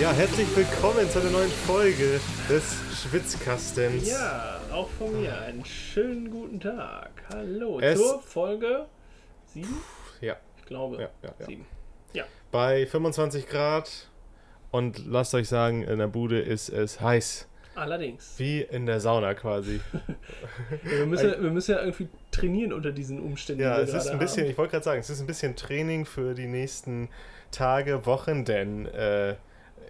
Ja, herzlich willkommen zu einer neuen Folge des Schwitzkastens. Ja, auch von mir einen schönen guten Tag. Hallo Es- zur Folge 7? Ja, Ich glaube, Ja, ja, ja. 7. Ja, bei 25 Grad und lasst euch sagen, in der Bude ist es heiß. allerdings. Wie in der Sauna quasi. Wir müssen, wir müssen ja irgendwie trainieren unter diesen Umständen. Ja, die es ist ein bisschen, haben. ich wollte gerade sagen, es ist ein bisschen Training für die nächsten Tage, Wochen, denn äh,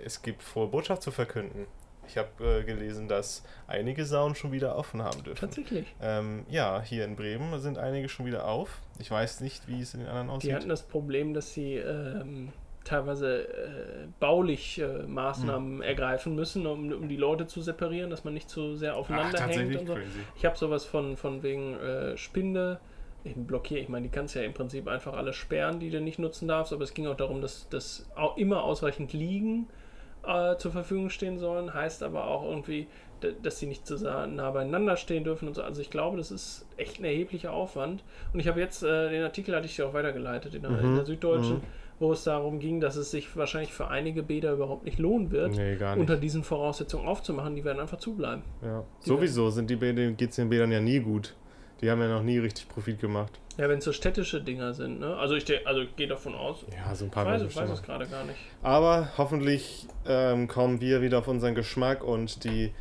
es gibt frohe Botschaft zu verkünden. Ich habe äh, gelesen, dass einige Saunen schon wieder offen haben dürfen. Tatsächlich. Ähm, ja, hier in Bremen sind einige schon wieder auf. Ich weiß nicht, wie es in den anderen aussieht. Die hatten das Problem, dass sie ähm, teilweise äh, baulich äh, Maßnahmen ergreifen müssen, um, um die Leute zu separieren, dass man nicht zu sehr aufeinander hängt und so. crazy. Ich habe sowas von, von wegen äh, Spinde. Ich blockiere, ich meine, die kannst ja im Prinzip einfach alle sperren, die du nicht nutzen darfst, aber es ging auch darum, dass das immer ausreichend liegen äh, zur Verfügung stehen sollen, heißt aber auch irgendwie, dass sie nicht zu sa- nah beieinander stehen dürfen und so. Also ich glaube, das ist echt ein erheblicher Aufwand. Und ich habe jetzt, äh, den Artikel hatte ich dir auch weitergeleitet in der, in Mhm, der Süddeutschen, mhm. wo es darum ging, dass es sich wahrscheinlich für einige Bäder überhaupt nicht lohnen wird, Nee, nicht. unter diesen Voraussetzungen aufzumachen. Die werden einfach zubleiben. Ja. Sowieso sind die Bäder, geht es den Bädern ja nie gut. Die haben ja noch nie richtig Profit gemacht. Ja, wenn es so städtische Dinger sind, ne? Also ich, also ich gehe davon aus. Ja, so ein Ich paar weiß, Leute ich weiß es gerade gar nicht. Aber hoffentlich ähm, kommen wir wieder auf unseren Geschmack und die,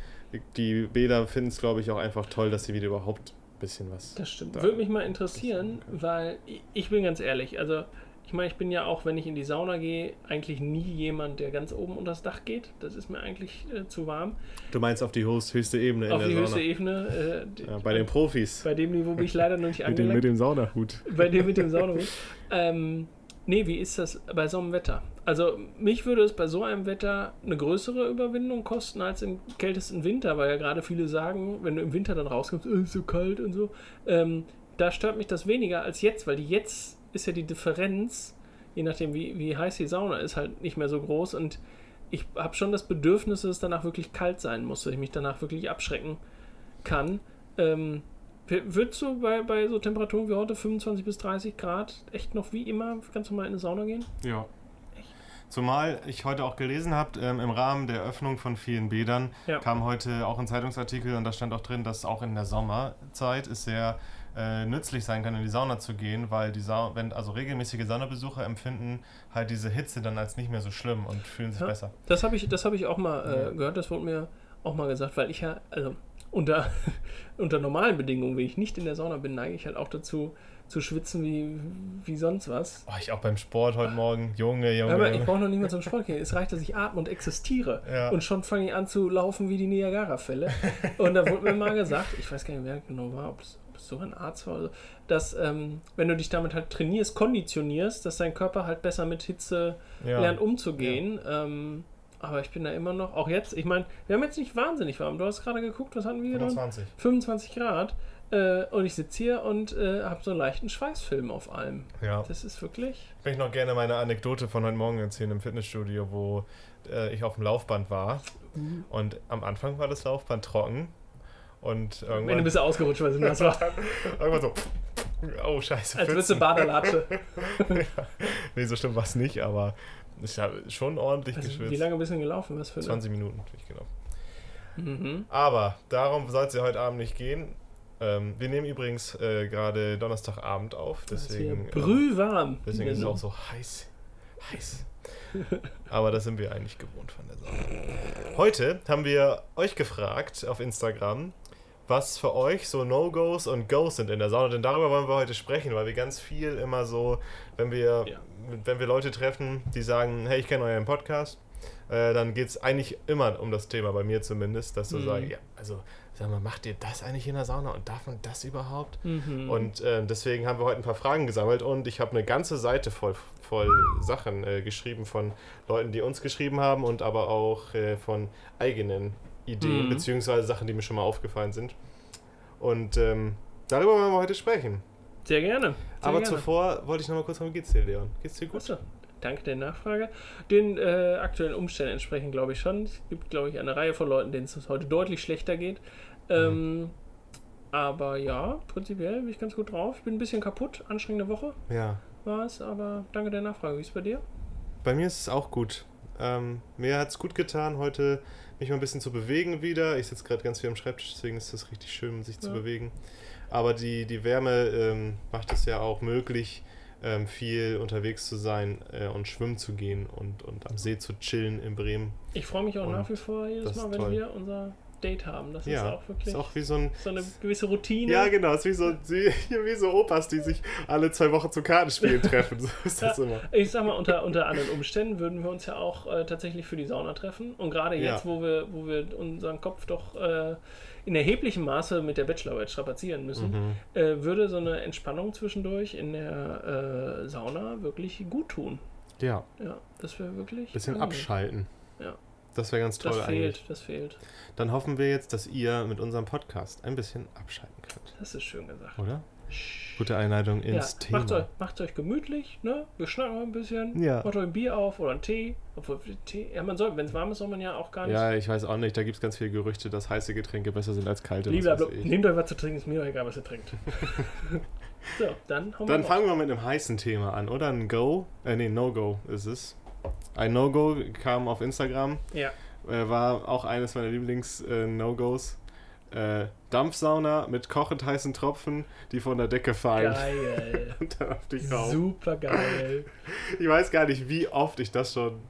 die Bäder finden es, glaube ich, auch einfach toll, dass sie wieder überhaupt ein bisschen was. Das stimmt. Da- Würde mich mal interessieren, weil ich, ich bin ganz ehrlich, also ich meine, ich bin ja auch, wenn ich in die Sauna gehe, eigentlich nie jemand, der ganz oben unter das Dach geht. Das ist mir eigentlich äh, zu warm. Du meinst auf die höchst- höchste Ebene in Auf der die Sauna. höchste Ebene. Äh, die- ja, bei den Profis. bei dem Niveau bin ich leider noch nicht mit, dem, angelangt. mit dem Saunahut. Bei dem mit dem Saunahut. Ähm, nee, wie ist das bei so einem Wetter? Also, mich würde es bei so einem Wetter eine größere Überwindung kosten als im kältesten Winter, weil ja gerade viele sagen, wenn du im Winter dann rauskommst, "Äh, ist so kalt und so. Ähm, da stört mich das weniger als jetzt, weil die jetzt ist ja die Differenz, je nachdem wie, wie heiß die Sauna ist, halt nicht mehr so groß und ich habe schon das Bedürfnis, dass es danach wirklich kalt sein muss, dass ich mich danach wirklich abschrecken kann. Ähm, Würdest du bei, bei so Temperaturen wie heute, 25 bis 30 Grad, echt noch wie immer ganz normal in eine Sauna gehen? Ja. Zumal ich heute auch gelesen habe, ähm, im Rahmen der Öffnung von vielen Bädern Ja. kam heute auch ein Zeitungsartikel und da stand auch drin, dass auch in der Sommerzeit es sehr äh, nützlich sein kann, in die Sauna zu gehen, weil die Sa wenn also regelmäßige Saunabesucher empfinden halt diese Hitze dann als nicht mehr so schlimm und fühlen sich Ja. besser. Das habe ich, das hab ich auch mal äh, gehört, das wurde mir auch mal gesagt, weil ich ja, also unter, unter normalen Bedingungen, wenn ich nicht in der Sauna bin, neige ich halt auch dazu, zu schwitzen wie, wie sonst was. Oh, ich auch beim Sport heute Morgen, Junge, Junge. Aber ich brauche noch nicht mal zum Sport gehen. Es reicht, dass ich atme und existiere. Ja. Und schon fange ich an zu laufen wie die Niagara-Fälle. und da wurde mir mal gesagt, ich weiß gar nicht, wer genau war, ob es, sogar ein Arzt war oder so, dass ähm, wenn du dich damit halt trainierst, konditionierst, dass dein Körper halt besser mit Hitze Ja. lernt umzugehen. Ähm, aber ich bin da immer noch, auch jetzt, ich meine, wir haben jetzt nicht wahnsinnig warm. Du hast gerade geguckt, was hatten wir hier drin? 25. 25 Grad. Äh, und ich sitze hier und äh, habe so einen leichten Schweißfilm auf allem. Ja. Das ist wirklich. Ich möchte noch gerne meine Anekdote von heute Morgen erzählen im Fitnessstudio, wo äh, ich auf dem Laufband war. Und am Anfang war das Laufband trocken. Und Wenn du irgendwann, ein bisschen ausgerutscht, weil es nass war. irgendwann so. Oh, scheiße. Als würdest du Pfützen. Badelatsche. Nee, so schlimm war es nicht, aber ich habe schon ordentlich Also, geschwitzt. wie lange bist du denn gelaufen? Was für eine? 20 Minuten, bin ich genau. Mhm. Aber darum soll es ja heute Abend nicht gehen. Ähm, wir nehmen übrigens äh, gerade Donnerstagabend auf, deswegen, ähm, brühwarm. deswegen ist es auch so heiß. Heiß. Aber das sind wir eigentlich gewohnt von der Sache. Heute haben wir euch gefragt auf Instagram, was für euch so No-Gos und Goes sind in der Sauna. Denn darüber wollen wir heute sprechen, weil wir ganz viel immer so, wenn wir, Ja. wenn wir Leute treffen, die sagen, hey, ich kenne euren Podcast, äh, dann geht es eigentlich immer um das Thema, bei mir zumindest, dass du Mhm. sagst, ja, also sag mal, macht ihr das eigentlich in der Sauna und darf man das überhaupt? Mhm. Und äh, deswegen haben wir heute ein paar Fragen gesammelt und ich habe eine ganze Seite voll, voll Sachen äh, geschrieben von Leuten, die uns geschrieben haben und aber auch äh, von eigenen Ideen, Mhm. beziehungsweise Sachen, die mir schon mal aufgefallen sind. Und ähm, darüber wollen wir heute sprechen. Sehr gerne. Sehr Aber gerne. zuvor wollte ich noch mal kurz fragen, wie geht's dir, Leon? Geht's dir gut? Achso, danke der Nachfrage. Den äh, aktuellen Umständen entsprechend glaube ich schon. Es gibt, glaube ich, eine Reihe von Leuten, denen es heute deutlich schlechter geht. Ähm, aber ja, prinzipiell bin ich ganz gut drauf. Ich bin ein bisschen kaputt. Anstrengende Woche Ja. war es, aber danke der Nachfrage. Wie ist es bei dir? Bei mir ist es auch gut. Ähm, mir hat es gut getan, heute mich mal ein bisschen zu bewegen wieder. Ich sitze gerade ganz viel am Schreibtisch, deswegen ist es richtig schön, sich zu Ja. bewegen. Aber die, die Wärme ähm, macht es ja auch möglich, ähm, viel unterwegs zu sein äh, und schwimmen zu gehen und, und am See zu chillen in Bremen. Ich freue mich auch Und nach wie vor jedes das Mal, wenn toll. wir unser Date haben. Das ist ja, auch wirklich ist auch wie so ein. so eine gewisse Routine. Ja, genau, ist wie so, wie, so Opas, die sich alle zwei Wochen zum Kartenspielen treffen. So ist das immer. Ich sag mal, unter, unter anderen Umständen würden wir uns ja auch äh, tatsächlich für die Sauna treffen. Und gerade Ja. jetzt, wo wir, wo wir unseren Kopf doch äh, in erheblichem Maße mit der Bachelorarbeit strapazieren müssen, Mhm. äh, würde so eine Entspannung zwischendurch in der äh, Sauna wirklich gut tun. Ja, Ja, das wäre wirklich. bisschen angenehm. abschalten. Ja. Das wäre ganz toll Das eigentlich. fehlt, das fehlt. Dann hoffen wir jetzt, dass ihr mit unserem Podcast ein bisschen abschalten könnt. Das ist schön gesagt. Oder? Gute Einleitung Ja, ins Thema. macht euch, macht euch gemütlich, ne? Wir schnacken mal ein bisschen. Ja. Macht euch ein Bier auf oder einen Tee. Obwohl, Tee, ja, man soll, wenn es warm ist, soll man ja auch gar nicht. Ja, ich weiß auch nicht. Da gibt es ganz viele Gerüchte, dass heiße Getränke besser sind als kalte. ich. Nehmt euch was zu trinken, ist mir egal, was ihr trinkt. so, dann Dann wir fangen wir mit einem heißen Thema an, oder? Ein Go? Äh, nee, No-Go ist es. Ein No-Go kam auf Instagram. Ja, Äh, war auch eines meiner Lieblings-No-Gos. Äh, Dampfsauna mit kochend heißen Tropfen, die von der Decke fallen. geil. Und dann dachte ich auch. Super geil. Ich weiß gar nicht, wie oft ich das schon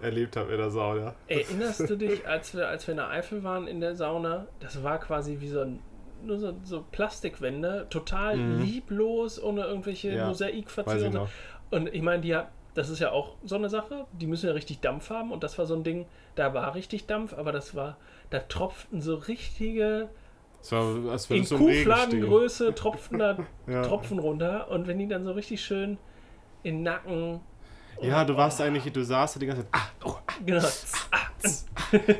erlebt habe in der Sauna. Erinnerst du dich, als wir, als wir in der Eifel waren in der Sauna? Das war quasi wie so ein. Nur so, so Plastikwände, total Mhm. lieblos, ohne irgendwelche Ja, Mosaikverzierungen. Und ich meine, die hat, das ist ja auch so eine Sache, die müssen ja richtig Dampf haben und das war so ein Ding, da war richtig Dampf, aber das war, da tropften so richtige, Es war, als in so. Kuhfladengröße tropften da Ja. Tropfen runter und wenn die dann so richtig schön in den Nacken. Ja, du warst eigentlich, du saßt die ganze Zeit, ah, oh, ah, Genau,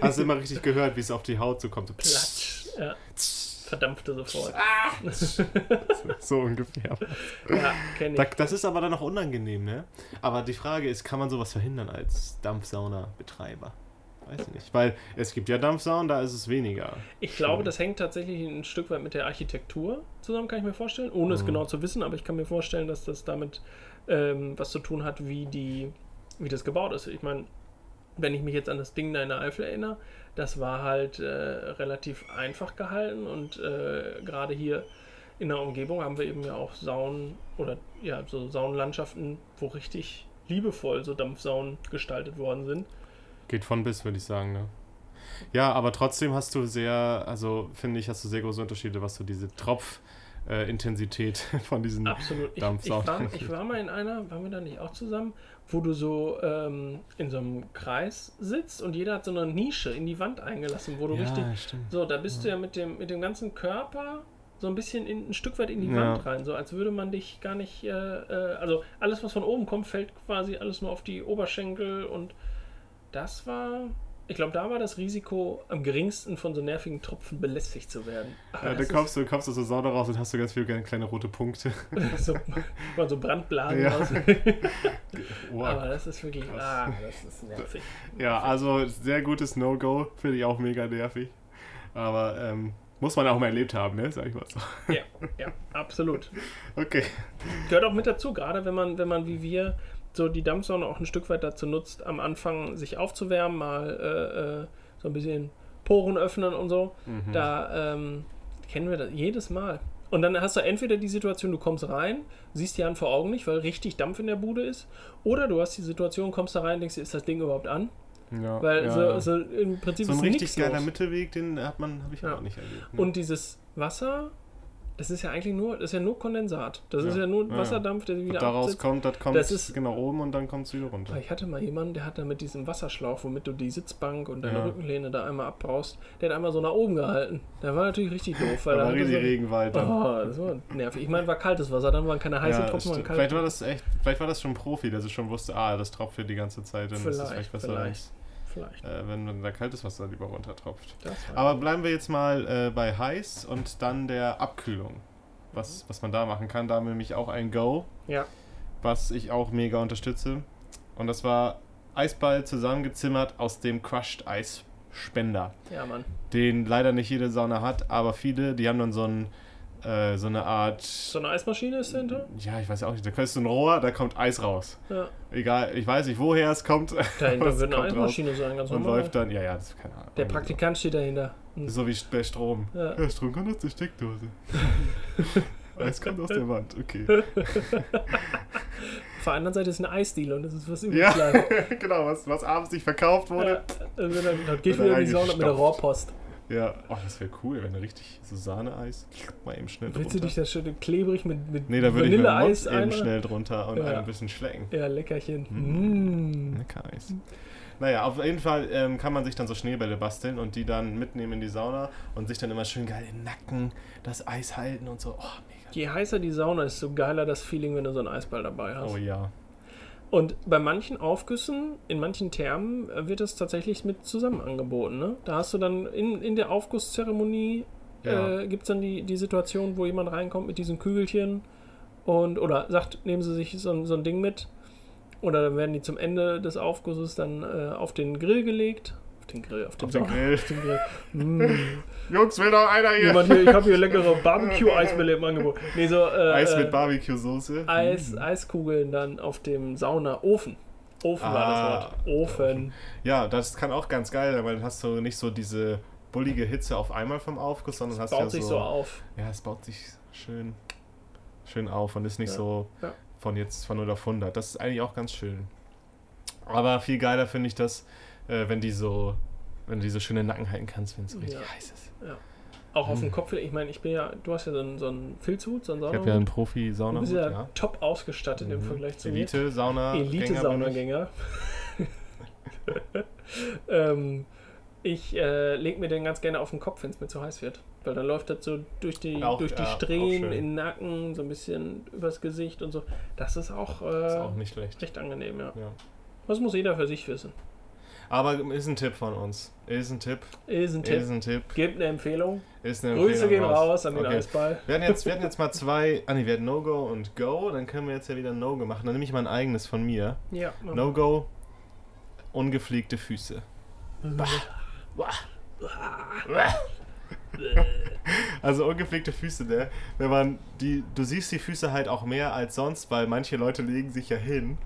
hast immer richtig gehört, wie es auf die Haut so kommt. So, platsch. Ja, verdampfte sofort. so ungefähr. Ja, kenne Da, ich. das ist aber dann auch unangenehm, ne? Aber die Frage ist, kann man sowas verhindern als Dampfsauna-Betreiber? Weiß ich nicht. Weil es gibt ja Dampfsaunen, da ist es weniger. Ich glaube, das hängt tatsächlich ein Stück weit mit der Architektur zusammen, kann ich mir vorstellen, ohne es Mhm. genau zu wissen, aber ich kann mir vorstellen, dass das damit ähm, was zu tun hat, wie, die, wie das gebaut ist. Ich meine, wenn ich mich jetzt an das Ding da in der Eifel erinnere, das war halt äh, relativ einfach gehalten und äh, gerade hier in der Umgebung haben wir eben ja auch Saunen oder ja, so Saunenlandschaften, wo richtig liebevoll so Dampfsaunen gestaltet worden sind. Geht von bis, würde ich sagen, ne? Ja, aber trotzdem hast du sehr, also finde ich, hast du sehr große Unterschiede, was so diese Tropf-Intensität von diesen. Absolut. Ich, ich, Dampfsaunen. war, ich war mal in einer, waren wir da nicht auch zusammen, wo du so ähm, in so einem Kreis sitzt und jeder hat so eine Nische in die Wand eingelassen, wo du richtig. stimmt. So, da bist du ja mit dem, mit dem ganzen Körper so ein bisschen in, ein Stück weit in die Ja. Wand rein, so als würde man dich gar nicht. Äh, äh, also alles, was von oben kommt, fällt quasi alles nur auf die Oberschenkel und das war. Ich glaube, da war das Risiko am geringsten von so nervigen Tropfen belästigt zu werden. Aber Ja, kommst du, kommst du aus der Sauna raus und hast du ganz viele kleine, rote Punkte. so, so Brandblasen Ja. raus. Wow. Aber das ist wirklich. Krass. Ah, das ist nervig. Ja, also sehr gutes No-Go, finde ich auch mega nervig. Aber ähm, muss man auch mal erlebt haben, ne? Sag ich mal so. Ja, ja, absolut. Okay. Gehört auch mit dazu, gerade wenn man, wenn man wie wir so die Dampfsauna auch ein Stück weit dazu nutzt, am Anfang sich aufzuwärmen, mal äh, äh, so ein bisschen Poren öffnen und so. Mhm. Da ähm, kennen wir das jedes Mal. Und dann hast du entweder die Situation, du kommst rein, siehst die Hand vor Augen nicht, weil richtig Dampf in der Bude ist, oder du hast die Situation, kommst da rein, denkst ist das Ding überhaupt an? Ja, Weil ja. so, so im Prinzip so ein ist richtig geiler los. Mittelweg, den hat man, habe ich Ja. auch nicht erlebt. Ne? Und dieses Wasser, das ist ja eigentlich nur, das ist ja nur Kondensat. Das ist Ja. nur Ja, ja. Wasserdampf, der wieder daraus absetzt. kommt, das kommt Das ist- genau oben und dann kommt es wieder runter. Ich hatte mal jemanden, der hat da mit diesem Wasserschlauch, womit du die Sitzbank und deine Ja. Rückenlehne da einmal abbrauchst, der hat einmal so nach oben gehalten. Der war natürlich richtig doof, weil Da da war richtig so, Regenwald. dann. Oh, das war nervig. Ich meine, war kaltes Wasser, dann waren keine heißen Tropfen, waren vielleicht war das echt, vielleicht war das schon ein Profi, der sich schon wusste, ah, das tropft hier die ganze Zeit, dann ist das Vielleicht, vielleicht besser. vielleicht. Vielleicht. äh, wenn dann da kaltes Wasser lieber runtertropft. Aber bleiben wir jetzt mal äh, bei heiß und dann der Abkühlung. Was, was man da machen kann, da haben wir nämlich auch ein Go, ja. was ich auch mega unterstütze. Und das war Eisball zusammengezimmert aus dem Crushed Eisspender. ja, Mann. Den leider nicht jede Sauna hat, aber viele, die haben dann so, ein, äh, so eine Art. So eine Eismaschine ist dahinter? Ja, ich weiß ja auch nicht. Da kriegst du ein Rohr, da kommt Eis raus. Ja. Egal, ich weiß nicht, woher es kommt. Dahinter wird eine kommt raus Eismaschine sein, ganz Und normal. läuft dann, ja, ja, das ist keine Ahnung. Der Praktikant steht dahinter. Hm. So wie bei Strom. Ja. Ja, Strom kommt aus der Steckdose. Eis kommt aus der Wand, okay. Auf der anderen Seite ist eine Eisdiele und das ist was Ja, übrig genau, was, was abends nicht verkauft Ja, wurde. dann, wird dann, dann geht wieder in die Sauna mit der. Rohrpost. Ja, oh, das wäre cool, wenn du richtig so Sahneeis mal eben schnell Willst du drunter. dich das schön klebrig mit, mit Nee, da würde ich Mund Vanilleeis eben ein? schnell drunter und Ja. ein bisschen schlecken. Ja, Leckerchen. Mm. Mm. Lecker Eis. Naja, auf jeden Fall ähm, kann man sich dann so Schneebälle basteln und die dann mitnehmen in die Sauna und sich dann immer schön geil im Nacken das Eis halten und so. Oh, mega. Je heißer die Sauna ist, so geiler das Feeling, wenn du so einen Eisball dabei hast. Oh ja. Und bei manchen Aufgüssen, in manchen Thermen, äh, wird das tatsächlich mit zusammen angeboten. Ne? Da hast du dann in, in der Aufgusszeremonie, Ja. äh, gibt es dann die, die Situation, wo jemand reinkommt mit diesen Kügelchen und oder sagt, nehmen Sie sich so, ein- so ein Ding mit. Oder dann werden die zum Ende des Aufgusses dann äh, auf den Grill gelegt. Auf den Grill, auf den, Auf den Grill. Auf den Grill. Mm. Jungs, will noch einer hier? Jemand hier, ich habe hier leckere Barbecue-Eisbälle im Angebot. Nee, so, äh, Eis äh, mit Barbecue-Soße. Eis, Eiskugeln dann auf dem Saunaofen. Ofen war Ah, das Wort. Ofen. Ja, das kann auch ganz geil sein, weil dann hast du nicht so diese bullige Hitze auf einmal vom Aufguss, sondern hast Baut ja sich so, so auf. Ja, es baut sich schön, schön auf und ist nicht Ja. so Ja. von jetzt von 0 auf 100. Das ist eigentlich auch ganz schön. Aber viel geiler finde ich das, äh, wenn die so, wenn du die so schön in den Nacken halten kannst, wenn es so richtig Ja. heiß ist. Auch auf dem Kopf. Ich meine, ich bin ja, du hast ja so einen, so einen Filzhut, so einen Ich habe ja einen Du Profi-Sauna. bist ja, Ja. top ausgestattet im Mhm. Vergleich zu mir. Elite-Sauna. Elite-Saunagänger. ähm, ich äh, lege mir den ganz gerne auf den Kopf, wenn es mir zu heiß wird. Weil dann läuft das so durch die, Auch- durch die ja, Strähnen in den Nacken, so ein bisschen übers Gesicht und so. Das ist auch, äh, Ist auch nicht schlecht. recht angenehm, ja. Ja. Das muss jeder für sich wissen. Aber ist ein Tipp von uns. Ist ein Tipp. Ist ein Tipp. Ist ein Tipp. Gebt eine Empfehlung. Ist eine Grüße Empfehlung gehen raus an den Okay. Eisball. Wir hatten, jetzt, wir hatten jetzt mal zwei. Ah, nee, wir hatten No-Go und Go. Dann können wir jetzt ja wieder No-Go machen. Dann nehme ich mal ein eigenes von mir. Ja. No-Go. Ungepflegte Füße. Also ungepflegte Füße, ne? Wenn man die, du siehst die Füße halt auch mehr als sonst, weil manche Leute legen sich ja hin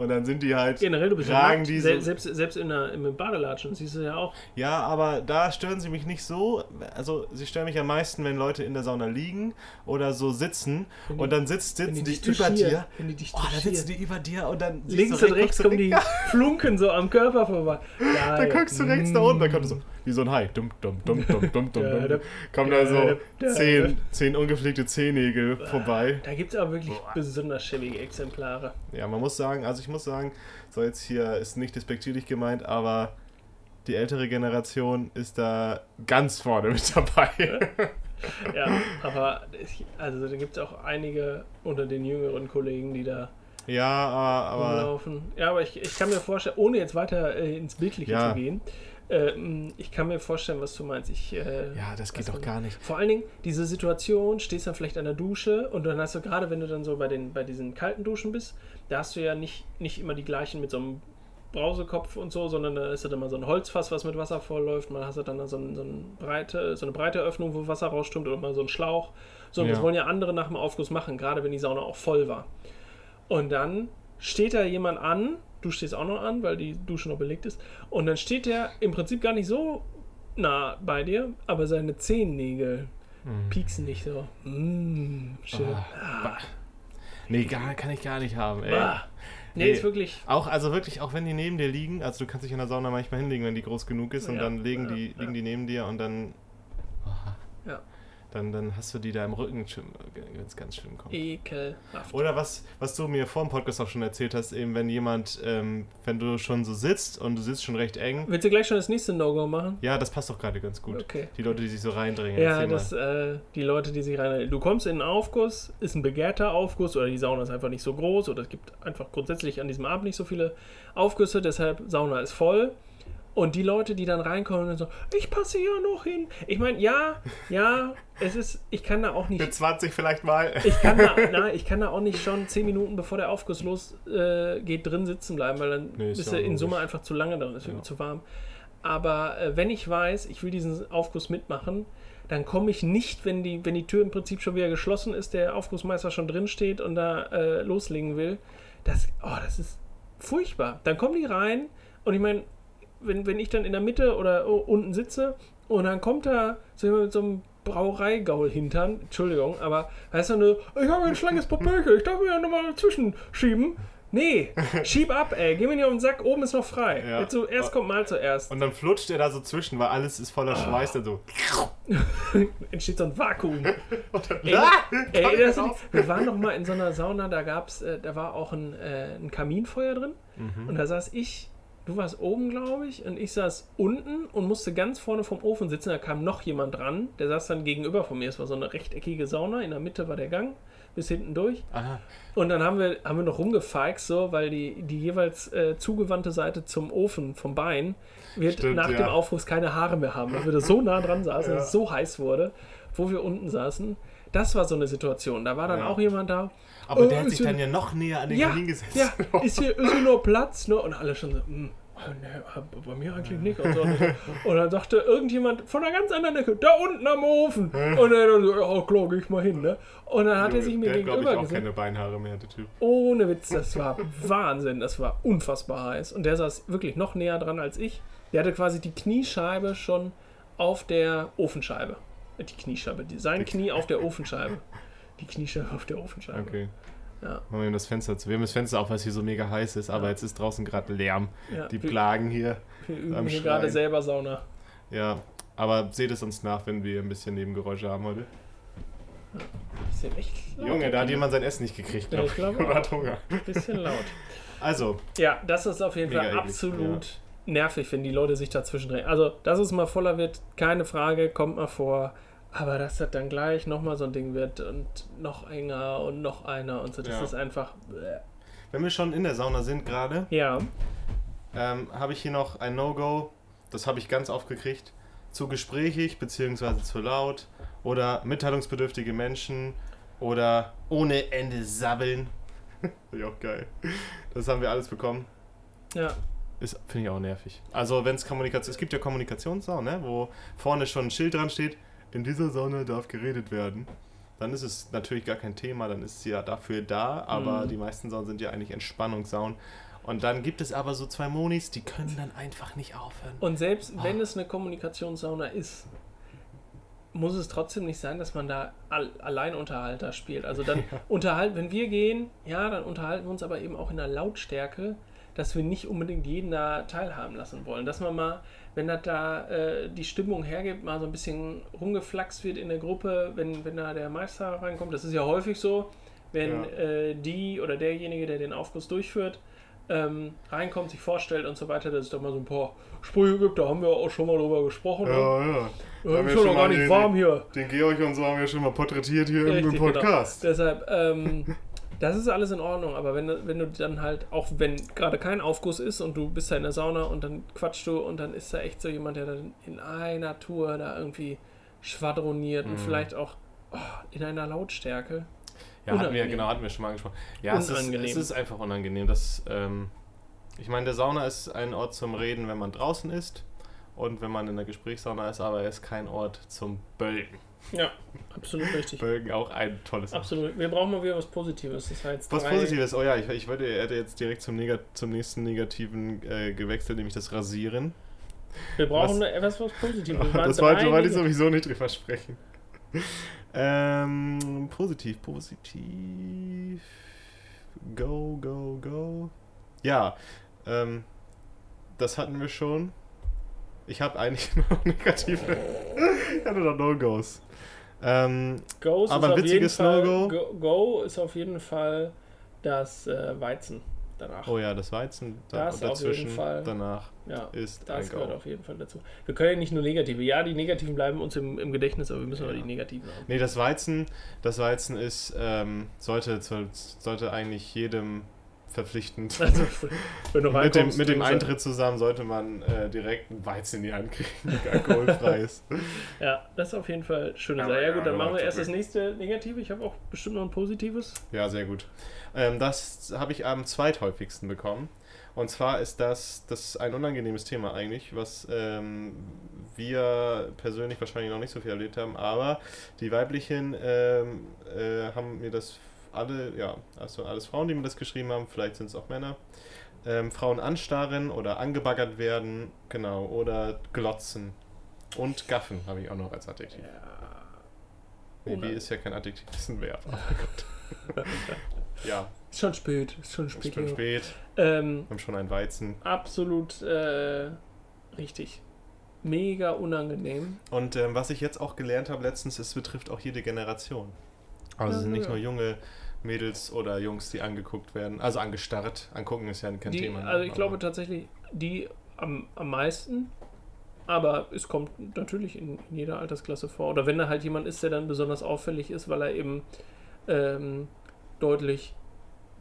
und dann sind die halt, Generell, du bist ja tragen nackt. diese, Se selbst, selbst in der, im Badelatschen siehst du ja auch. ja, aber da stören sie mich nicht so, also sie stören mich am meisten, wenn Leute in der Sauna liegen oder so sitzen die- und dann sitzt, sitzen die die, über dir. Wenn die dich Oh, da sitzen die über dir und dann Links und rechts kommen die Flunken so am Körper vorbei. Geil. Dann guckst du rechts da unten, dann kommt Mm. so, wie so ein Hai. Dumm, dumm, dumm, dumm, Ja, dumm. da- Kommen da so zehn, zehn ungepflegte Zehennägel vorbei. Da gibt es auch wirklich besonders schäbige Exemplare. Ja, man muss sagen, also ich muss sagen, so jetzt hier ist nicht despektierlich gemeint, aber die ältere Generation ist da ganz vorne mit dabei. Ja, aber ich, also da gibt es auch einige unter den jüngeren Kollegen, die da ja, aber, aber rumlaufen. Ja, aber ich, ich kann mir vorstellen, ohne jetzt weiter äh, ins Bildliche Ja. zu gehen, äh, mh, ich kann mir vorstellen, was du meinst. Ich, äh, ja, das geht doch man gar nicht. Vor allen Dingen, diese Situation, stehst dann vielleicht an der Dusche und dann hast du gerade, wenn du dann so bei, den, bei diesen kalten Duschen bist, da hast du ja nicht, nicht immer die gleichen mit so einem Brausekopf und so, sondern da ist ja dann mal so ein Holzfass, was mit Wasser vollläuft. Mal hast du dann so, ein, so, ein breite, so eine breite Öffnung, wo Wasser rausströmt oder mal so ein Schlauch. So, und das Ja. wollen ja andere nach dem Aufguss machen, gerade wenn die Sauna auch voll war. Und dann steht da jemand an, du stehst auch noch an, weil die Dusche noch belegt ist, und dann steht der im Prinzip gar nicht so nah bei dir, aber seine Zehennägel pieksen nicht so. Mm, schön. Ah, Nee, gar, kann ich gar nicht haben, ey. Bah. Nee, Nee. ist wirklich. Auch, also wirklich, auch wenn die neben dir liegen, also du kannst dich in der Sauna manchmal hinlegen, wenn die groß genug ist und Ja, dann legen ja, die, ja. liegen die neben dir und dann, Ja, dann, dann hast du die da im Rücken, wenn es ganz schlimm kommt. ekelhaft. Oder was, was du mir vor dem Podcast auch schon erzählt hast, eben wenn jemand, ähm, wenn du schon so sitzt und du sitzt schon recht eng, Willst du gleich schon das nächste No-Go machen? ja, das passt doch gerade ganz gut. Okay. Die Leute, die sich so reindringen. Ja, das, äh, die Leute, die sich rein. Du kommst in einen Aufguss, ist ein begehrter Aufguss oder die Sauna ist einfach nicht so groß oder es gibt einfach grundsätzlich an diesem Abend nicht so viele Aufgüsse, deshalb Sauna ist voll Und die Leute, die dann reinkommen und so, ich passe hier noch hin. Ich meine, ja, ja, es ist, ich kann da auch nicht. Mit 20 vielleicht mal. Ich kann da, na, ich kann da auch nicht schon 10 Minuten bevor der Aufguss losgeht, äh, drin sitzen bleiben, weil dann Nee, ist bist ja in. Summe einfach zu lange drin, ist Ja. zu warm. Aber äh, wenn ich weiß, ich will diesen Aufguss mitmachen, dann komme ich nicht, wenn die, wenn die Tür im Prinzip schon wieder geschlossen ist, der Aufgussmeister schon drin steht und da äh, loslegen will. Das, oh, das ist furchtbar. Dann kommen die rein und ich meine, wenn, wenn ich dann in der Mitte oder unten sitze und dann kommt da so jemand mit so einem Brauereigaul hintern, Entschuldigung, aber weißt du nur, ich habe ein schlankes Popöchen, ich darf mir ja nochmal zwischenschieben. Nee, schieb ab, ey, geh mir nicht auf den Sack, oben ist noch frei. Ja. Jetzt so, erst kommt mal zuerst. Und dann flutscht er da so zwischen, weil alles ist voller Schweiß. Dann so. Entsteht so ein Vakuum. Ey, Ah! ey, wir waren noch mal in so einer Sauna, da gab's, äh, da war auch ein, äh, ein Kaminfeuer drin. Mhm. Und da saß ich, du warst oben, glaube ich, und ich saß unten und musste ganz vorne vom Ofen sitzen. Da kam noch jemand dran, der saß dann gegenüber von mir. Es war so eine rechteckige Sauna, in der Mitte war der Gang, bis hinten durch. Aha. Und dann haben wir, haben wir noch rumgefeixt, so, weil die, die jeweils äh, zugewandte Seite zum Ofen vom Bein wird Stimmt, nach ja. dem Aufruf keine Haare mehr haben, weil wir da so nah dran saßen, Ja. dass es so heiß wurde, wo wir unten saßen. Das war so eine Situation. Da war dann Ja. auch jemand da. Aber äh, der hat sich dann ja noch näher an den ja, Kamin gesetzt. ja, ist hier, ist hier nur Platz, ne? Und alle schon so, hm, oh, ne, bei mir eigentlich nicht. Und, so. und dann sagte irgendjemand von einer ganz anderen Ecke, da unten am Ofen. Und er dann so, ja klar, geh ich mal hin, ne? Und dann hat er sich mir der gegenüber ich, auch gesetzt. keine Beinhaare mehr, der Typ. Ohne Witz, das war Wahnsinn. Das war unfassbar heiß. Und der saß wirklich noch näher dran als ich. Der hatte quasi die Kniescheibe schon auf der Ofenscheibe. Äh, Die Kniescheibe, die, sein Knie auf der Ofenscheibe. Die Kniescheibe auf der Ofenscheibe. Okay. Ja. Machen wir das Fenster zu. Wir haben das Fenster auf, weil es hier so mega heiß ist, aber Ja. jetzt ist draußen gerade Lärm. Ja, Die plagen hier. wir üben hier gerade selber Sauna. Ja, aber seht es uns nach, wenn wir ein bisschen Nebengeräusche haben heute. Bisschen echt laut. Junge, da hat jemand sein Essen nicht gekriegt, Ja, glaub ich glaube Oder hat Hunger. Bisschen laut. Also, Ja, das ist auf jeden Fall eklig, absolut nervig, wenn die Leute sich dazwischen drehen. Also, dass es mal voller wird, keine Frage, kommt mal vor. Aber dass das dann gleich nochmal so ein Ding wird und noch enger und noch einer und so, das Ja. ist einfach. bäh. wenn wir schon in der Sauna sind gerade, Ja, ähm, habe ich hier noch ein No-Go. Das habe ich ganz oft gekriegt. Zu gesprächig bzw. zu laut oder mitteilungsbedürftige Menschen oder ohne Ende sabbeln. Finde ich auch geil. Das haben wir alles bekommen. ja. Ist, finde ich auch nervig. Also, wenn es Kommunikation, es gibt ja Kommunikationssaunen, ne, wo vorne schon ein Schild dran steht, in dieser Sauna darf geredet werden. Dann ist es natürlich gar kein Thema, dann ist sie ja dafür da, aber Mhm. die meisten Saunen sind ja eigentlich Entspannungssaunen. Und dann gibt es aber so zwei Monis, die können dann einfach nicht aufhören. Und selbst Ah. wenn es eine Kommunikationssauna ist, muss es trotzdem nicht sein, dass man da all, Alleinunterhalter spielt. Also dann unterhalten, wenn wir gehen, ja, dann unterhalten wir uns aber eben auch in einer Lautstärke, dass wir nicht unbedingt jeden da teilhaben lassen wollen. Dass man mal, wenn das da äh, die Stimmung hergibt, mal so ein bisschen rumgeflaxt wird in der Gruppe, wenn, wenn da der Meister reinkommt. Das ist ja häufig so, wenn Ja. äh, die oder derjenige, der den Aufguss durchführt, ähm, reinkommt, sich vorstellt und so weiter, dass es da mal so ein paar Sprüche gibt, da haben wir auch schon mal drüber gesprochen. ne? ja. Ja, Haben wir schon noch gar mal nicht den- warm hier. Den Georg und so haben wir schon mal porträtiert hier im Richtig, Podcast. Genau. Deshalb, ähm, das ist alles in Ordnung, aber wenn, du- wenn du dann halt, auch wenn gerade kein Aufguss ist und du bist da in der Sauna und dann quatschst du und dann ist da echt so jemand, der dann in einer Tour da irgendwie schwadroniert und Mhm. vielleicht auch oh, in einer Lautstärke. Ja, hatten wir, genau, hatten wir schon mal angesprochen. Ja, es ist, es ist einfach unangenehm. Das, ähm, ich meine, der Sauna ist ein Ort zum Reden, wenn man draußen ist und wenn man in der Gesprächssauna ist, aber er ist kein Ort zum Bölken. Ja, absolut richtig. Bölken auch ein tolles. Absolut. Wir brauchen mal wieder was Positives. Das war jetzt Was Positives, oh ja, ich, ich wollte, er hätte jetzt direkt zum, Negat zum nächsten Negativen äh, gewechselt, nämlich das Rasieren. Wir brauchen Was- etwas was Positives. Das wollte, ich sowieso nicht drüber sprechen. ähm, positiv, positiv. Go, go, go. Ja, ähm, das hatten wir schon. Ich habe eigentlich noch negative. ich hatte noch No-Gos. Ähm, Go Aber ist auf jeden witziges Fall, No-Go. Go, Go ist auf jeden Fall das äh, Weizen danach. oh ja, das Weizen da, Das und auf jeden dazwischen Fall. danach Ja, ist das ein Go. gehört auf jeden Fall dazu. Wir können ja nicht nur negative. Ja, die negativen bleiben uns im, im Gedächtnis, aber wir müssen auch Ja. die negativen haben. Nee, das Weizen, das Weizen ist, ähm, sollte, sollte eigentlich jedem verpflichtend. Also, wenn du mit dem, mit dem Eintritt zusammen sollte man äh, direkt einen Weizen in die Hand kriegen, der alkoholfrei ist. Ja, das ist auf jeden Fall schöne Sache. Ja, ja, gut, dann machen wir erst das nächste Negative. Ich habe auch bestimmt noch ein positives. Ja, sehr gut. Ähm, das habe ich am zweithäufigsten bekommen. Und zwar ist das, das ist ein unangenehmes Thema eigentlich, was ähm, wir persönlich wahrscheinlich noch nicht so viel erlebt haben, aber die weiblichen ähm, äh, haben mir das alle, ja, also alles Frauen, die mir das geschrieben haben, vielleicht sind es auch Männer. Ähm, Frauen anstarren oder angebaggert werden, genau, oder glotzen. Und gaffen habe ich auch noch als Adjektiv. Ohne- wie ist ja kein Adjektiv, das ist ein Verb. Ja, Ist schon spät. Ist schon ist spät. schon genug. spät. Ähm, Wir haben schon ein Weizen. absolut äh, richtig. Mega unangenehm. Und ähm, was ich jetzt auch gelernt habe letztens, es betrifft auch jede Generation. Also es Ja, sind nicht ja. nur junge Mädels oder Jungs, die angeguckt werden. Also angestarrt. Angucken ist ja kein Die, Thema. ne? also ich glaube tatsächlich, die am, am meisten. Aber es kommt natürlich in, in jeder Altersklasse vor. Oder wenn da halt jemand ist, der dann besonders auffällig ist, weil er eben ähm, deutlich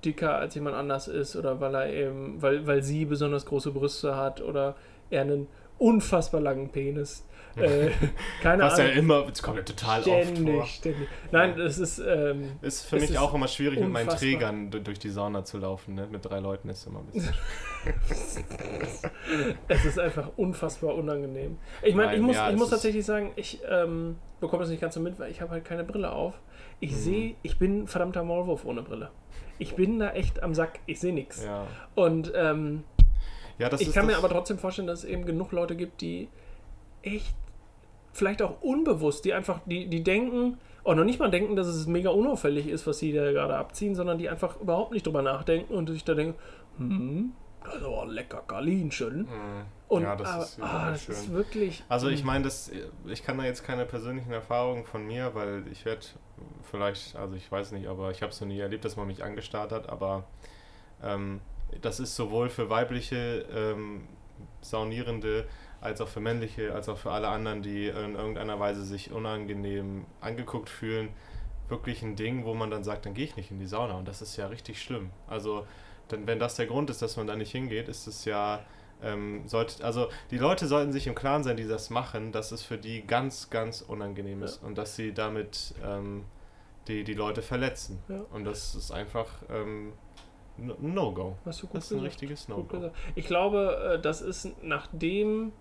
dicker als jemand anders ist oder weil er eben, weil, weil sie besonders große Brüste hat oder er einen unfassbar langen Penis. Äh, keine Was ja Ahnung. immer, es kommt ja total oft ständig, vor. ständig. Nein, das ist ähm, Ist für mich ist auch immer schwierig, mit meinen unfassbar. Trägern du- durch die Sauna zu laufen. Ne? Mit drei Leuten ist immer ein bisschen Es ist einfach unfassbar unangenehm. Ich meine, ich muss, ja, ich muss tatsächlich sagen, ich ähm, bekomme das nicht ganz so mit, weil ich habe halt keine Brille auf. Ich Mhm. sehe, ich bin ein verdammter Maulwurf ohne Brille. Ich bin da echt am Sack, ich sehe nichts. Ja, Und ähm, ja das ich kann mir aber trotzdem vorstellen, dass es eben genug Leute gibt, die echt, vielleicht auch unbewusst, die einfach, die, die denken, auch noch nicht mal denken, dass es mega unauffällig ist, was sie da gerade abziehen, sondern die einfach überhaupt nicht drüber nachdenken und sich da denken, hm, das ist aber ein lecker Kalinchen. Mhm. Und Ja, das aber, ist ah, das ist wirklich. Also ich hm, meine, das, ich kann da jetzt keine persönlichen Erfahrungen von mir, weil ich werde vielleicht, also ich weiß nicht, aber ich habe es noch nie erlebt, dass man mich angestarrt hat, aber ähm, das ist sowohl für weibliche ähm, Saunierende als auch für männliche, als auch für alle anderen, die in irgendeiner Weise sich unangenehm angeguckt fühlen, wirklich ein Ding, wo man dann sagt, dann gehe ich nicht in die Sauna und das ist ja richtig schlimm. Also denn wenn das der Grund ist, dass man da nicht hingeht, ist es ja ähm, sollte, also die Leute sollten sich im Klaren sein, die das machen, dass es für die ganz, ganz unangenehm ist und dass sie damit ähm, die, die Leute verletzen. Ja. Und das ist einfach ähm, No-Go. Das ist ein gesagt. richtiges No-Go. Ich glaube, äh, das ist nachdem,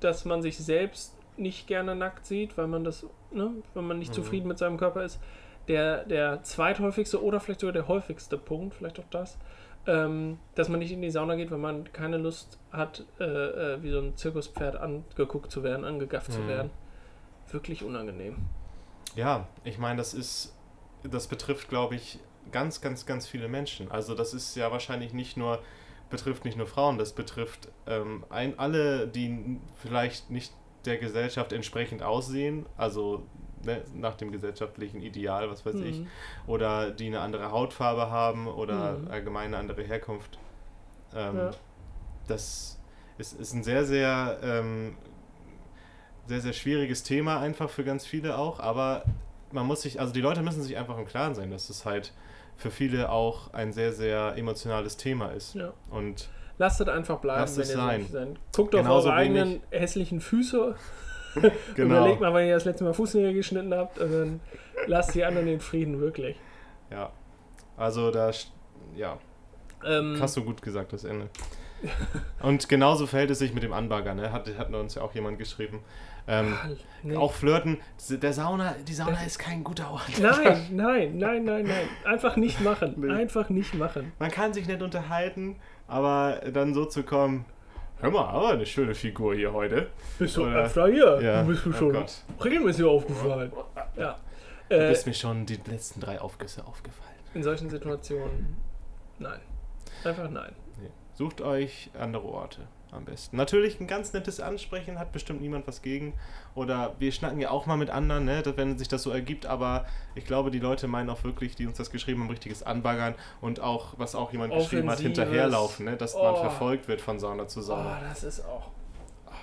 dass man sich selbst nicht gerne nackt sieht, weil man das, ne, wenn man nicht Mhm. zufrieden mit seinem Körper ist, der, der zweithäufigste oder vielleicht sogar der häufigste Punkt, vielleicht auch das, ähm, dass man nicht in die Sauna geht, weil man keine Lust hat, äh, äh, wie so ein Zirkuspferd angeguckt zu werden, angegafft zu Mhm. werden. Wirklich unangenehm. Ja, ich meine, das ist, das betrifft, glaube ich, ganz, ganz, ganz viele Menschen. Also das ist ja wahrscheinlich nicht nur, betrifft nicht nur Frauen, das betrifft ähm, ein, alle, die vielleicht nicht der Gesellschaft entsprechend aussehen, also ne, nach dem gesellschaftlichen Ideal, was weiß ich, Mhm. oder die eine andere Hautfarbe haben oder Mhm. allgemein eine andere Herkunft. Ähm, Ja. Das ist, ist ein sehr, sehr, ähm, sehr, sehr schwieriges Thema einfach für ganz viele auch, aber man muss sich, also die Leute müssen sich einfach im Klaren sein, dass es halt für viele auch ein sehr, sehr emotionales Thema ist. Ja. Und Lasst es einfach bleiben, Lasst wenn es ihr sein. seid. Guckt auf eure eigenen wenig- hässlichen Füße. genau. Überlegt mal, wann ihr das letzte Mal Fußnägel geschnitten habt und dann lasst die anderen in Frieden, wirklich. Ja. Also da, ja, Ähm, hast du gut gesagt, das Ende. Und genauso verhält es sich mit dem Anbagger, ne? Hat, hat uns ja auch jemand geschrieben. Ähm, nee. Auch flirten. Der Sauna, die Sauna ist kein guter Ort. Nein, nein, nein, nein, nein. Einfach nicht machen. Nee. Einfach nicht machen. Man kann sich nicht unterhalten, aber dann so zu kommen, hör mal, aber eine schöne Figur hier heute. Bist du Oder- öfter hier? Ja, Du bist mir oh schon Gott. regelmäßig aufgefallen. Ja. Du Äh, bist mir schon die letzten drei Aufgüsse aufgefallen. in solchen Situationen nein. Einfach nein. Sucht euch andere Orte am besten. Natürlich ein ganz nettes Ansprechen, hat bestimmt niemand was gegen. Oder wir schnacken ja auch mal mit anderen, ne, wenn sich das so ergibt, aber ich glaube, die Leute meinen auch wirklich, die uns das geschrieben haben, richtiges Anbaggern und auch, was auch jemand geschrieben hat, Offensives. hinterherlaufen, ne, dass man Oh. verfolgt wird von Sauna zu Oh, Sauna. das ist auch. Das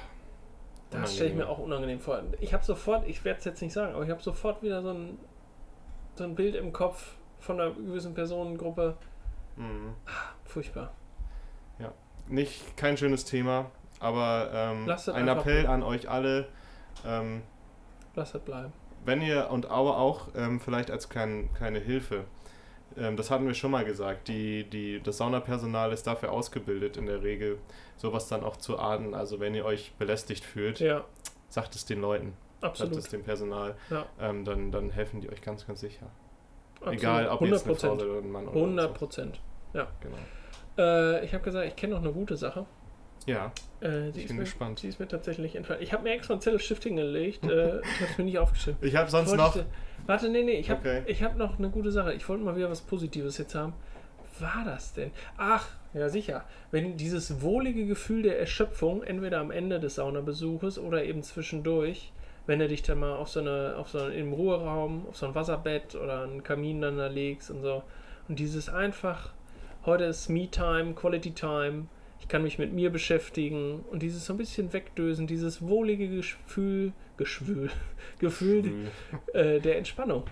Unangenehm. stelle ich mir auch unangenehm vor. Ich habe sofort, ich werde es jetzt nicht sagen, aber ich habe sofort wieder so ein, so ein Bild im Kopf von einer gewissen Personengruppe, Mhm. Furchtbar. Nicht kein schönes Thema, aber ähm, Lasst ein Appell an euch alle. Ähm, Lass das bleiben. wenn ihr und aber auch ähm, vielleicht als klein, kleine Hilfe, ähm, das hatten wir schon mal gesagt, die, die, das Saunapersonal ist dafür ausgebildet in der Regel, sowas dann auch zu ahnden. Also wenn ihr euch belästigt fühlt, Ja, sagt es den Leuten, sagt absolut. es dem Personal, Ja, ähm, dann, dann helfen die euch ganz, ganz sicher. absolut. Egal, ob jetzt eine Frau Prozent. oder ein Mann oder 100 so. Prozent. Genau. Äh, ich habe gesagt, ich kenne noch eine gute Sache. Ja, Äh, Ich bin mir, gespannt. Die ist mir tatsächlich entfallen. Ich habe mir extra einen Zettel Stift hingelegt. Äh, ich habe es mir nicht aufgeschrieben. ich habe sonst noch. ich dir- Warte, nee, nee, ich habe Okay. ich hab noch eine gute Sache. Ich wollte mal wieder was Positives jetzt haben. War das denn? Ach, ja sicher. Wenn dieses wohlige Gefühl der Erschöpfung, entweder am Ende des Saunabesuches oder eben zwischendurch, wenn du dich dann mal auf so eine, auf so einen, im Ruheraum, auf so ein Wasserbett oder einen Kamin dann da legst und so. Und dieses einfach, heute ist Me-Time, Quality Time, ich kann mich mit mir beschäftigen und dieses so ein bisschen wegdösen, dieses wohlige Gefühl, Geschwül, Gefühl äh, der Entspannung.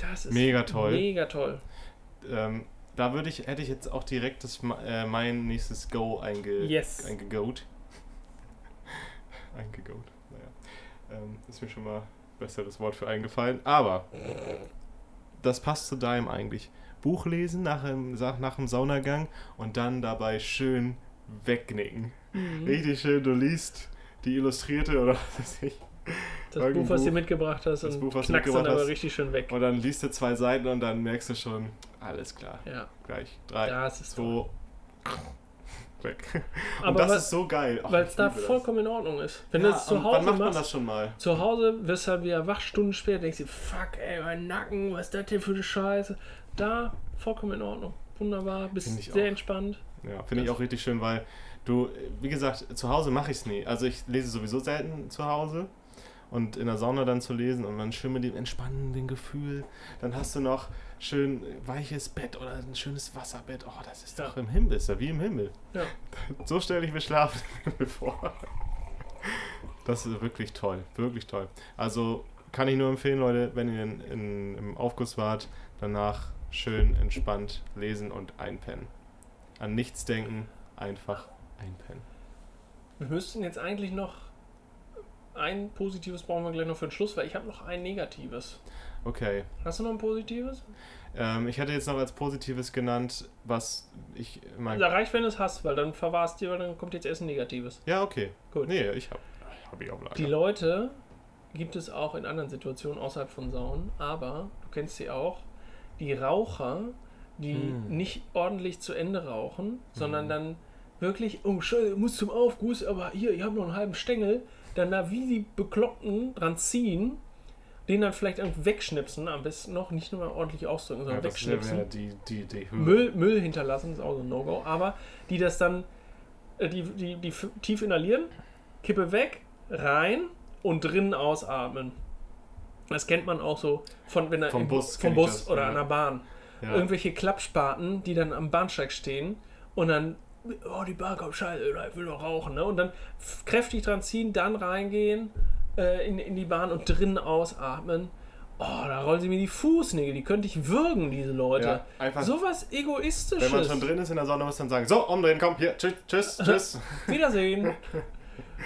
Das ist Mega toll. Mega toll. Ähm, da würde ich, hätte ich jetzt auch direkt das, äh, mein nächstes Go einge, Yes. eingegoat. eingegoat, naja. Ähm, ist mir schon mal besseres Wort für eingefallen. Aber das passt zu deinem eigentlich. Buch lesen nach dem, nach dem Saunagang und dann dabei schön wegnicken. Mhm. Richtig schön, du liest die Illustrierte oder was weiß ich. Das Irgendein Buch, was du mitgebracht hast, Das und Buch, was du knackst dann aber hast. richtig schön weg. Und dann liest du zwei Seiten und dann merkst du schon, alles klar. Ja, Gleich. Drei, das ist toll. Weg. Und Aber das weil- ist so geil. Weil es da liebe das. vollkommen in Ordnung ist. Wenn ja, du es zu Hause Wann macht man machst, das schon mal? zu Hause wirst du halt wieder wach, Stunden später, denkst du, fuck, ey, mein Nacken, was ist das denn für eine Scheiße? Da, vollkommen in Ordnung. Wunderbar, bist sehr auch. entspannt. Ja, finde ich auch richtig schön, weil du, wie gesagt, zu Hause mache ich es nie. Also ich lese sowieso selten zu Hause. Und in der Sauna dann zu lesen und dann schön mit dem entspannenden Gefühl. Dann hast du noch schön weiches Bett oder ein schönes Wasserbett. Oh, das ist doch im Himmel, ist ja wie im Himmel. Ja. So stelle ich mir Schlafen vor. Das ist wirklich toll, wirklich toll. Also kann ich nur empfehlen, Leute, wenn ihr in, in, im Aufguss wart, danach schön entspannt lesen und einpennen. An nichts denken, einfach einpennen. Wir müssten jetzt eigentlich noch ein positives brauchen wir gleich noch für den Schluss, weil ich habe noch ein negatives. Okay. Hast du noch ein positives? Ähm, ich hätte jetzt noch als Positives genannt, was ich mein. Da reicht, wenn du es hast, weil dann verwahrst du, weil dann kommt jetzt erst ein negatives. Ja, okay. Gut. Nee, ich hab, hab ich auf Lager. Die Leute gibt es auch in anderen Situationen außerhalb von Saunen, aber du kennst sie auch, die Raucher, die Hm. nicht ordentlich zu Ende rauchen, sondern Hm. dann wirklich, oh Scheiße, muss zum Aufguss, aber hier, ich habe noch einen halben Stängel, dann da wie die Bekloppten dran ziehen, den dann vielleicht irgendwie wegschnipsen, am besten noch, nicht nur mal ordentlich ausdrücken, ja, sondern wäre wegschnipsen. die, die, die Höhe. Müll, Müll hinterlassen, ist auch so ein No-Go. Aber die das dann, äh, die, die, die tief inhalieren, Kippe weg, rein und drinnen ausatmen. Das kennt man auch so von wenn er Vom im- Bus vom Bus das, oder ja. an der Bahn. Ja. Irgendwelche Klappspaten, die dann am Bahnsteig stehen und dann, oh, die Bahn kommt scheiße, ich will noch rauchen. Ne? Und dann kräftig dran ziehen, dann reingehen äh, in, in die Bahn und drinnen ausatmen. Oh, da rollen sie mir die Fußnägel, die könnte ich würgen, diese Leute. Ja, einfach, Sowas Egoistisches. wenn man schon drin ist in der Sonne, muss man sagen, so, umdrehen, komm, hier, tschüss, tschüss, tschüss. Wiedersehen.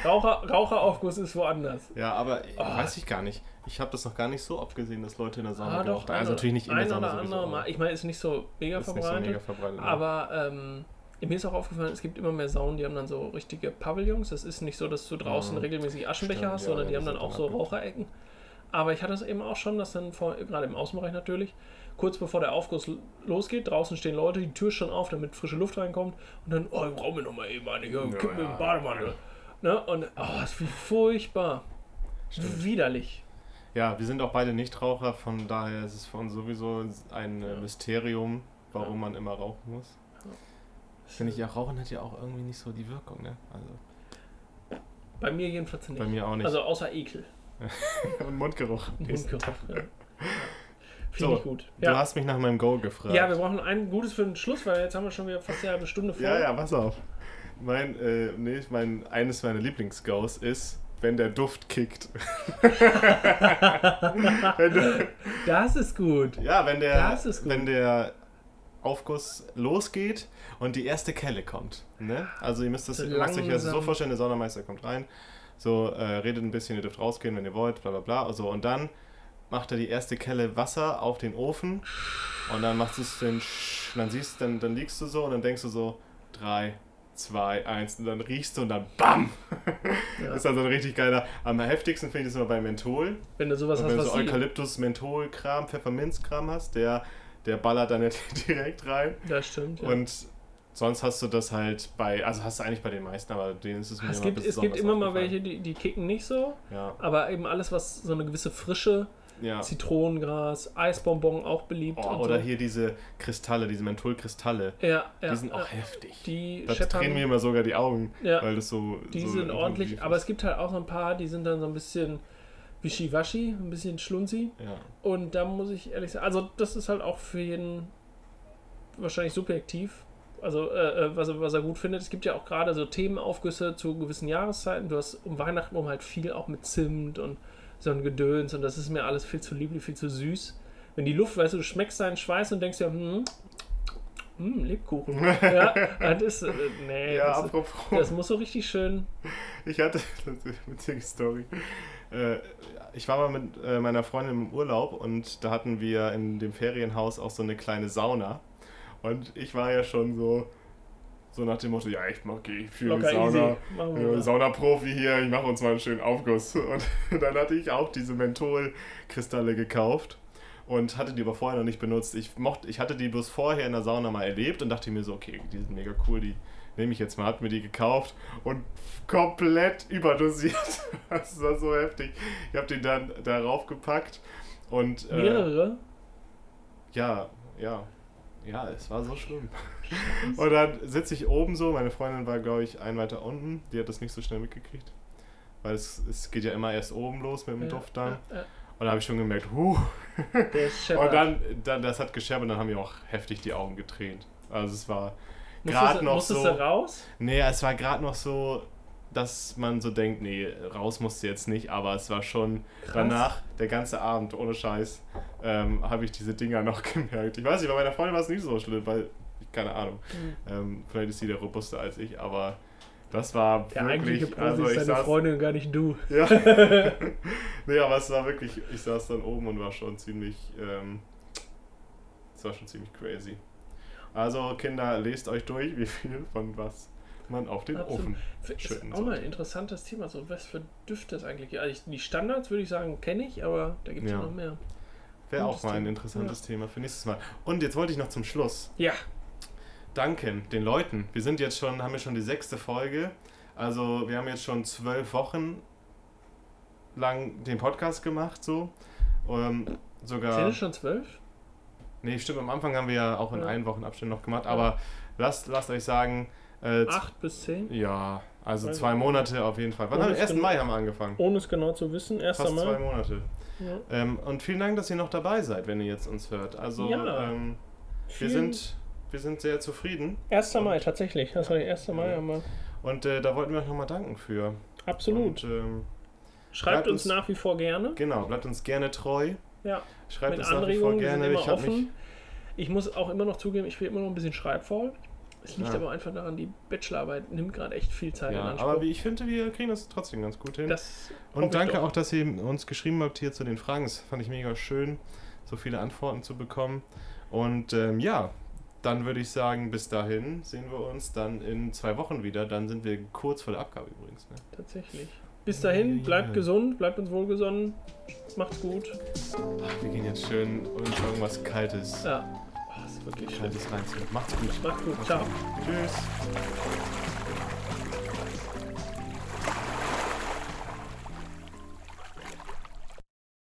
Raucher, Raucheraufguss ist woanders. ja, aber Oh. weiß ich gar nicht. Ich habe das noch gar nicht so oft gesehen, dass Leute in der Sauna Ah, geraucht haben. Also natürlich nicht in der ein Sauna oder andere Mal. Ich meine, ist nicht so mega ist nicht so verbreitet. mega verbreitet. aber ähm, mir ist auch aufgefallen, es gibt immer mehr Saunen, die haben dann so richtige Pavillons. Das ist nicht so, dass du draußen Mhm. regelmäßig Aschenbecher Stimmt, hast, ja, sondern ja, die haben dann auch so. Raucherecken. Aber ich hatte es eben auch schon, dass dann vor, gerade im Außenbereich natürlich, kurz bevor der Aufguss losgeht, draußen stehen Leute, die Tür ist schon auf, damit frische Luft reinkommt und dann, oh, ich brauche mir noch mal eben eine, hier, Ja, kipp mir ja, Bademantel. Ne? Und, oh, ist wie furchtbar. Stimmt. Widerlich. Ja, wir sind auch beide Nichtraucher, von daher ist es für uns sowieso ein äh, Ja. Mysterium, warum Ja. man immer rauchen muss. Finde ich, ja, Rauchen hat ja auch irgendwie nicht so die Wirkung, ne? Also Bei mir jedenfalls nicht. bei mir auch nicht. Also außer Ekel. Und Mundgeruch. Mundgeruch. Ja. Finde So, ich gut. Du Ja. hast mich nach meinem Goal gefragt. ja, wir brauchen ein gutes für den Schluss, weil jetzt haben wir schon wieder fast eine halbe Stunde vor. ja, ja, pass auf. Mein, äh, nee, mein, eines meiner Lieblingsgoes ist, wenn der Duft kickt. wenn du, Das ist gut. ja, wenn der, Das ist gut. wenn der Aufguss losgeht und die erste Kelle kommt. Ne? Also ihr müsst das müsst euch das so vorstellen, der Saunermeister kommt rein, so äh, redet ein bisschen, ihr dürft rausgehen, wenn ihr wollt, bla bla bla. Also, und dann macht er die erste Kelle Wasser auf den Ofen und dann macht es den Sch dann siehst dann, dann liegst du so und dann denkst du so, drei, zwei, eins und dann riechst du und dann BAM! Ja. Das ist also ein richtig geiler. Am heftigsten finde ich es immer bei Menthol. Wenn du sowas Und hast, wenn du so Eukalyptus-Menthol-Kram, Pfefferminz-Kram hast, der, der ballert dann direkt rein. Das stimmt, ja. Und sonst hast du das halt bei, also hast du eigentlich bei den meisten, aber denen ist es mir es gibt, es gibt immer mal welche, die, die kicken nicht so, Ja, aber eben alles, was so eine gewisse Frische, ja. Zitronengras, Eisbonbon auch beliebt. Oh, oder so. hier diese Kristalle, diese Mentholkristalle. Ja, ja. die sind auch heftig. Die Da drehen mir immer sogar die Augen, Ja. weil das so. Die so sind ordentlich, aber es gibt halt auch so ein paar, die sind dann so ein bisschen wischiwaschi, ein bisschen schlunzi. Ja. Und da muss ich ehrlich sagen, also das ist halt auch für jeden wahrscheinlich subjektiv. Also, äh, äh, was, er, was er gut findet. Es gibt ja auch gerade so Themenaufgüsse zu gewissen Jahreszeiten. Du hast um Weihnachten rum halt viel auch mit Zimt und so ein Gedöns und das ist mir alles viel zu lieblich, viel zu süß. Wenn die Luft, weißt du, du schmeckst deinen Schweiß und denkst ja, hm, hm Lebkuchen. ja, das ist, äh, nee, Ja, das, apropos. das muss so richtig schön. Ich hatte, eine witzige Story. Äh, ich war mal mit äh, meiner Freundin im Urlaub und da hatten wir in dem Ferienhaus auch so eine kleine Sauna. Und ich war ja schon so, so nach dem Motto, ja, ich mach, geh für Locker Sauna. mal. Saunaprofi hier, ich mache uns mal einen schönen Aufguss. Und dann hatte ich auch diese Mentholkristalle gekauft und hatte die aber vorher noch nicht benutzt. Ich, mochte, ich hatte die bloß vorher in der Sauna mal erlebt und dachte mir so, okay, die sind mega cool, die nehme ich jetzt mal. Hab mir die gekauft und komplett überdosiert. Das war so heftig. Ich habe die dann darauf gepackt und äh, Mehrere? ja, ja. Ja, es war so schlimm. Und dann sitze ich oben so, meine Freundin war, glaube ich, ein weiter unten, die hat das nicht so schnell mitgekriegt. Weil es, es geht ja immer erst oben los mit dem Duft dann. Ja, ja. Und da habe ich schon gemerkt, huh. Der. Und dann, dann, das hat gescheppert und dann haben mir auch heftig die Augen getränt. Also es war gerade du- noch musstest so. du raus? Nee, es war gerade noch so, dass man so denkt, nee, raus musste jetzt nicht, aber es war schon Krass. danach, der ganze Abend, ohne Scheiß, ähm, habe ich diese Dinger noch gemerkt. Ich weiß nicht, bei meiner Freundin war es nicht so schlimm, weil, keine Ahnung, Mhm. ähm, vielleicht ist sie der robuster als ich, aber das war Der wirklich, Profi also ist ich deine saß, Freundin, gar nicht du. ja, nee, aber es war wirklich, ich saß dann oben und war schon ziemlich, ähm, es war schon ziemlich crazy. Also Kinder, lest euch durch, wie viel von was man auf den Absolut. Ofen Ist schütten auch mal ein interessantes Thema. So, was für Düfte es eigentlich gibt. Also die Standards würde ich sagen, kenne ich, aber da gibt es ja. Ja. noch mehr. Wäre auch mal ein interessantes Thema für nächstes Mal. Und jetzt wollte ich noch zum Schluss Ja, danken den Leuten. Wir sind jetzt schon, haben wir schon die sechste Folge. Also wir haben jetzt schon zwölf Wochen lang den Podcast gemacht, so. Ähm, sind sogar. es schon zwölf? Nee, stimmt, am Anfang haben wir ja auch in Ja. einen Wochen Abständen noch gemacht, aber lasst, lasst euch sagen, äh, Acht bis zehn? ja, also Weiß zwei. Monate auf jeden Fall. Wann haben wir? es 1. bin- Mai haben wir angefangen. Ohne es genau zu wissen, erster Fast zwei Mal. Monate. Ja. Ähm, und vielen Dank, dass ihr noch dabei seid, wenn ihr jetzt uns hört. Also Ja. ähm, wir, sind, wir sind sehr zufrieden. 1. Mai, und- tatsächlich. Das war der 1. Mai, Ja. aber Und äh, da wollten wir euch nochmal danken für. absolut. Und, ähm, Schreibt uns uns- nach wie vor gerne. genau, bleibt uns gerne treu. Ja, Schreibt mit uns nach wie vor gerne. Ich habe mich. Ich muss auch immer noch zugeben, ich bin immer noch ein bisschen schreibfaul. Es liegt Ja. aber einfach daran, die Bachelorarbeit nimmt gerade echt viel Zeit in Ja, Anspruch. aber ich finde, wir kriegen das trotzdem ganz gut hin. das Und danke auch, dass ihr uns geschrieben habt hier zu den Fragen. Das fand ich mega schön, so viele Antworten zu bekommen. Und ähm, ja, dann würde ich sagen, bis dahin sehen wir uns dann in zwei Wochen wieder. Dann sind wir kurz vor der Abgabe übrigens. Ne? Tatsächlich. Bis dahin, bleibt gesund, bleibt uns wohlgesonnen. Macht's gut. Ach, wir gehen jetzt schön uns irgendwas Kaltes, Ja. Oh, ist wirklich. Kaltes reinziehen. Macht's gut. Macht's gut. Ciao. Tschüss.